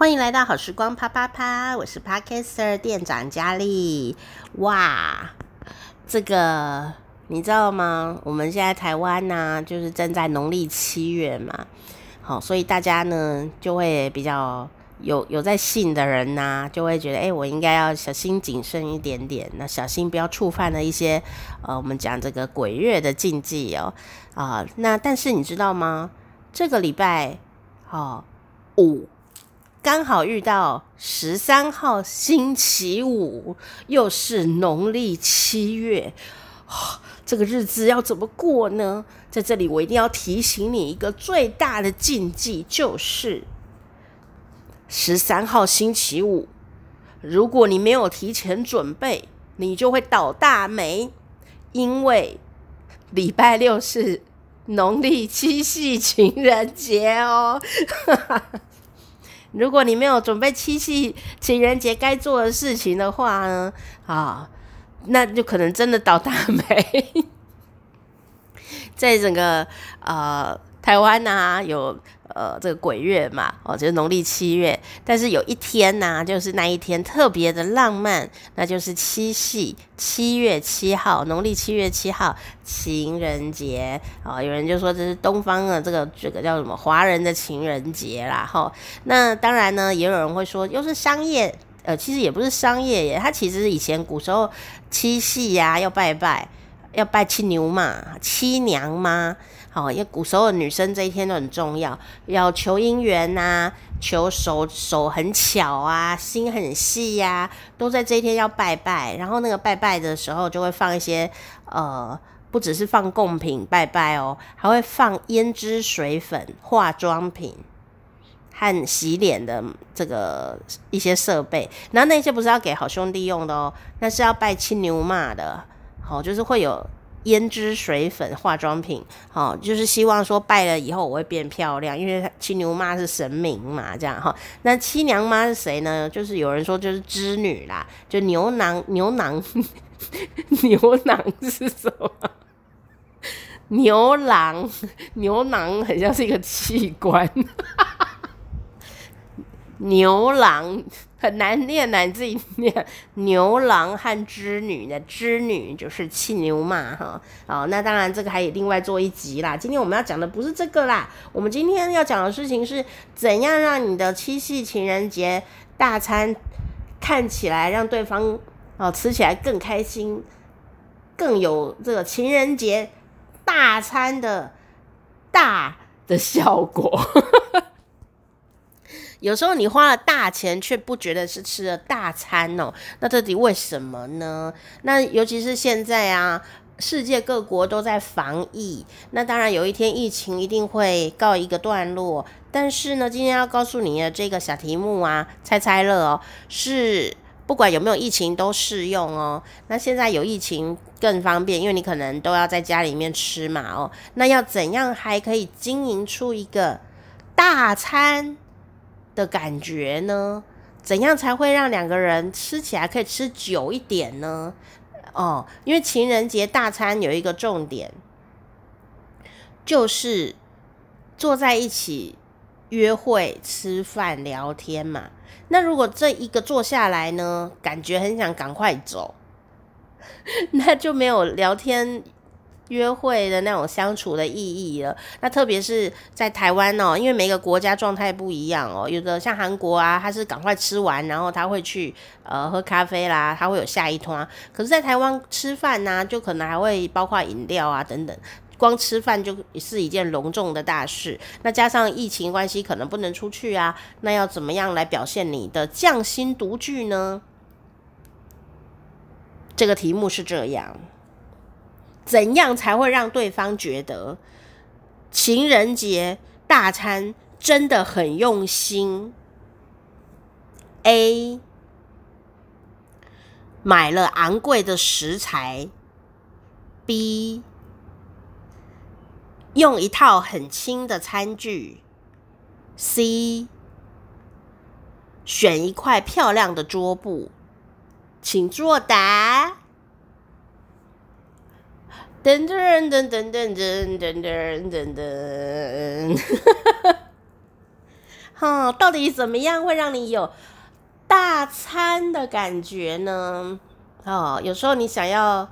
欢迎来到好时光啪啪啪，我是 Podcaster 店长佳丽。哇，这个你知道吗？我们现在台湾呢、就是正在农历七月嘛，好，所以大家呢就会比较有有在信的人呐、啊，就会觉得，哎，我应该要小心谨慎一点点，那小心不要触犯了一些呃，我们讲这个鬼月的禁忌哦，啊，那但是你知道吗？这个礼拜，哦，五。刚好遇到十三号星期五，又是农历七月，这个日子要怎么过呢？在这里，我一定要提醒你一个最大的禁忌，就是十三号星期五，如果你没有提前准备，你就会倒大霉，因为礼拜六是农历七夕情人节哦。如果你没有准备七夕情人节该做的事情的话呢，啊，那就可能真的倒大霉。在整个呃台湾啊，有。呃，这个鬼月嘛，哦，就是农历七月。但是有一天呢、就是那一天特别的浪漫，那就是七夕，七月七号，农历七月七号，情人节。哦，有人就说这是东方的这个这个叫什么华人的情人节啦。哈、那当然呢，也有人会说又是商业，呃，其实也不是商业耶，它其实以前古时候七夕呀、要拜拜，要拜七牛嘛，七娘嘛。好，因为古时候的女生这一天都很重要，要求姻缘呐，求手手很巧啊，心很细呀、都在这一天要拜拜。然后那个拜拜的时候，就会放一些呃，不只是放贡品拜拜哦，还会放胭脂水粉、化妆品和洗脸的这个一些设备。然后那些不是要给好兄弟用的哦，那是要拜青牛马的。好，就是会有。胭脂水粉、化妆品，好、就是希望说拜了以后我会变漂亮，因为七牛妈是神明嘛，这样哈、那七娘妈是谁呢？就是有人说就是织女啦，就牛郎牛郎 牛郎是什么？牛郎牛郎很像是一个器官，牛郎。很难念呐，你自己念。牛郎和织女的织女就是七牛嘛，哈。哦，那当然这个还有另外做一集啦。今天我们要讲的不是这个啦，我们今天要讲的事情是怎样让你的七夕情人节大餐看起来让对方哦吃起来更开心，更有这个情人节大餐的大的效果。有时候你花了大钱，却不觉得是吃了大餐哦。那到底为什么呢？那尤其是现在啊，世界各国都在防疫。那当然有一天疫情一定会告一个段落。但是呢，今天要告诉你的这个小题目啊，猜猜乐哦，是不管有没有疫情都适用哦。那现在有疫情更方便，因为你可能都要在家里面吃嘛哦。那要怎样还可以经营出一个大餐的感觉呢？怎样才会让两个人吃起来可以吃久一点呢？哦，因为情人节大餐有一个重点，就是坐在一起约会、吃饭、聊天嘛。那如果这一个坐下来呢，感觉很想赶快走，那就没有聊天。约会的那种相处的意义了，那特别是在台湾哦，因为每个国家状态不一样哦，有的像韩国啊，他是赶快吃完，然后他会去呃喝咖啡啦，他会有下一摊。可是，在台湾吃饭呢、啊，就可能还会包括饮料啊等等，光吃饭就是一件隆重的大事。那加上疫情关系，可能不能出去啊，那要怎么样来表现你的匠心独具呢？这个题目是这样。怎样才会让对方觉得情人节大餐真的很用心？A. 买了昂贵的食材，B. 用一套很轻的餐具，C. 选一块漂亮的桌布，请作答。噔噔噔噔噔噔噔噔噔噔，哈，到底怎么样会让你有大餐的感觉呢？哦，有时候你想要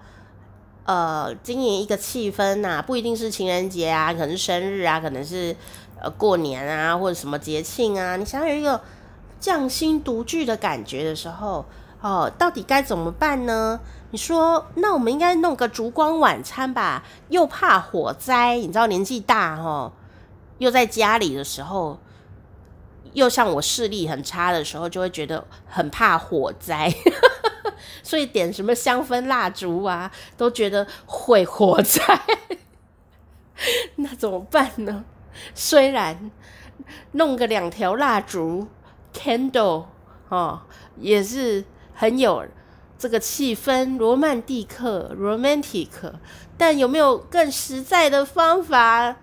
呃经营一个气氛呐，不一定是情人节啊，可能是生日啊，可能是呃过年啊，或者什么节庆啊，你想要有一个匠心独具的感觉的时候，哦，到底该怎么办呢？你说，那我们应该弄个烛光晚餐吧？又怕火灾，你知道年纪大哦，又在家里的时候，又像我视力很差的时候，就会觉得很怕火灾，所以点什么香氛蜡烛啊，都觉得会火灾。那怎么办呢？虽然弄个两条蜡烛 candle 哦，也是很有。这个气氛罗曼蒂克，romantic，但有没有更实在的方法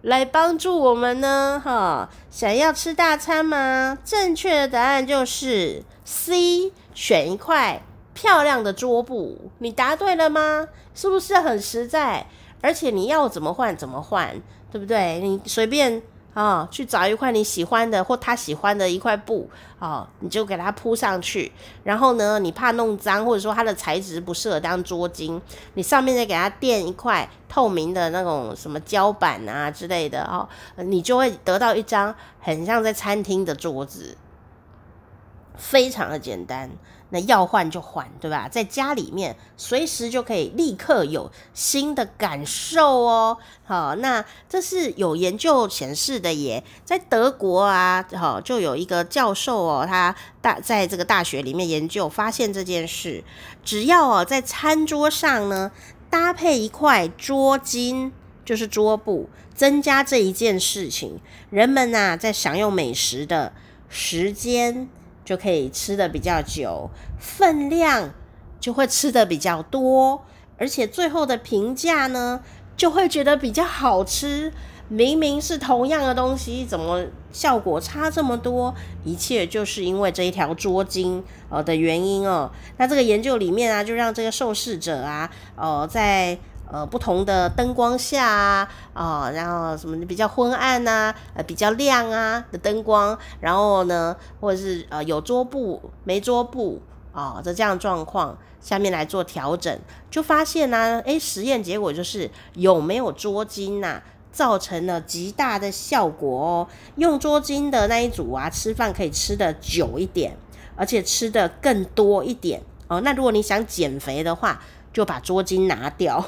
来帮助我们呢？哈，想要吃大餐吗？正确的答案就是 C，选一块漂亮的桌布。你答对了吗？是不是很实在？而且你要怎么换怎么换，对不对？你随便。啊、去找一块你喜欢的或他喜欢的一块布，哦，你就给它铺上去。然后呢，你怕弄脏，或者说它的材质不适合当桌巾，你上面再给它垫一块透明的那种什么胶板啊之类的哦，你就会得到一张很像在餐厅的桌子，非常的简单。那要换就换，对吧？在家里面随时就可以立刻有新的感受哦。好，那这是有研究显示的耶，在德国啊，好，就有一个教授哦，他大在这个大学里面研究发现这件事，只要哦在餐桌上呢搭配一块桌巾，就是桌布，增加这一件事情，人们呐在享用美食的时间。就可以吃的比较久，分量就会吃的比较多，而且最后的评价呢，就会觉得比较好吃。明明是同样的东西，怎么效果差这么多？一切就是因为这一条捉襟呃的原因哦。那这个研究里面啊，就让这个受试者啊，呃，在。呃，不同的灯光下啊，啊、哦，然后什么比较昏暗呐、啊，呃，比较亮啊的灯光，然后呢，或者是呃有桌布没桌布啊的、这样状况，下面来做调整，就发现呢、啊，诶，实验结果就是有没有桌巾呐、啊，造成了极大的效果哦。用桌巾的那一组啊，吃饭可以吃得久一点，而且吃得更多一点哦。那如果你想减肥的话，就把桌巾拿掉，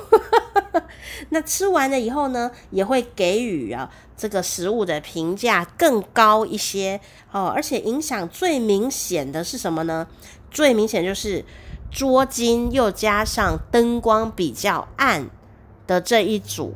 那吃完了以后呢，也会给予啊这个食物的评价更高一些哦，而且影响最明显的是什么呢？最明显就是桌巾又加上灯光比较暗的这一组，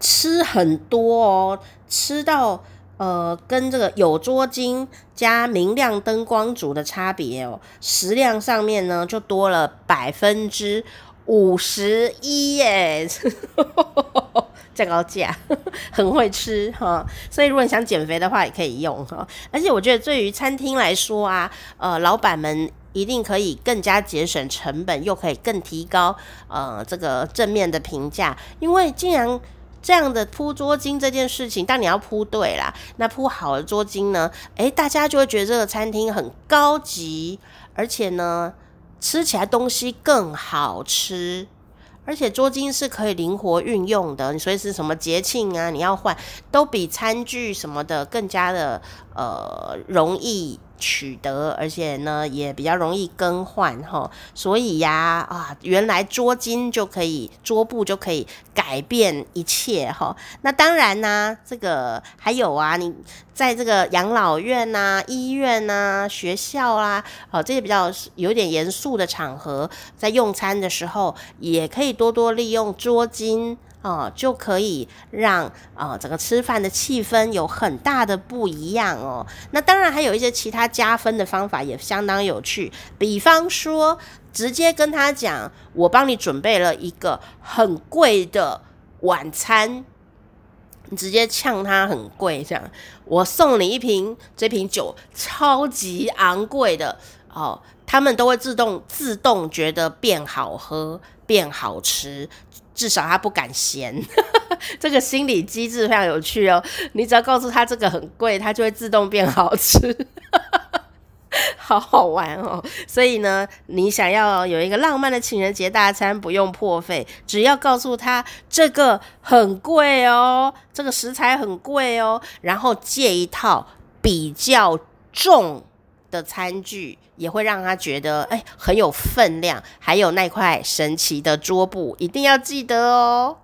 吃很多哦，吃到。呃，跟这个有桌巾加明亮灯光组的差别哦，食量上面呢就多了百分之五十一耶，价高价，很会吃哈。所以如果你想减肥的话，也可以用哈。而且我觉得对于餐厅来说啊，呃，老板们一定可以更加节省成本，又可以更提高呃这个正面的评价，因为既然。这样的铺桌巾这件事情，但你要铺对啦，那铺好的桌巾呢，诶，大家就会觉得这个餐厅很高级，而且呢，吃起来东西更好吃，而且桌巾是可以灵活运用的，你随时什么节庆啊，你要换，都比餐具什么的更加的呃容易。取得，而且呢也比较容易更换哈，所以呀啊，原来桌巾就可以，桌布就可以改变一切哈。那当然呢、啊，这个还有啊，你在这个养老院呐、医院呐、学校啦、啊，这些比较有点严肃的场合，在用餐的时候，也可以多多利用桌巾。哦，就可以让啊、整个吃饭的气氛有很大的不一样哦。那当然还有一些其他加分的方法也相当有趣，比方说直接跟他讲，我帮你准备了一个很贵的晚餐，你直接呛他很贵这样，我送你一瓶这瓶酒超级昂贵的哦，他们都会自动自动觉得变好喝。变好吃，至少他不敢嫌。这个心理机制非常有趣哦。你只要告诉他这个很贵，他就会自动变好吃。好好玩哦！所以呢，你想要有一个浪漫的情人节大餐，不用破费，只要告诉他这个很贵哦，这个食材很贵哦，然后借一套比较重的餐具，也会让他觉得哎，很有分量，还有那块神奇的桌布，一定要记得哦。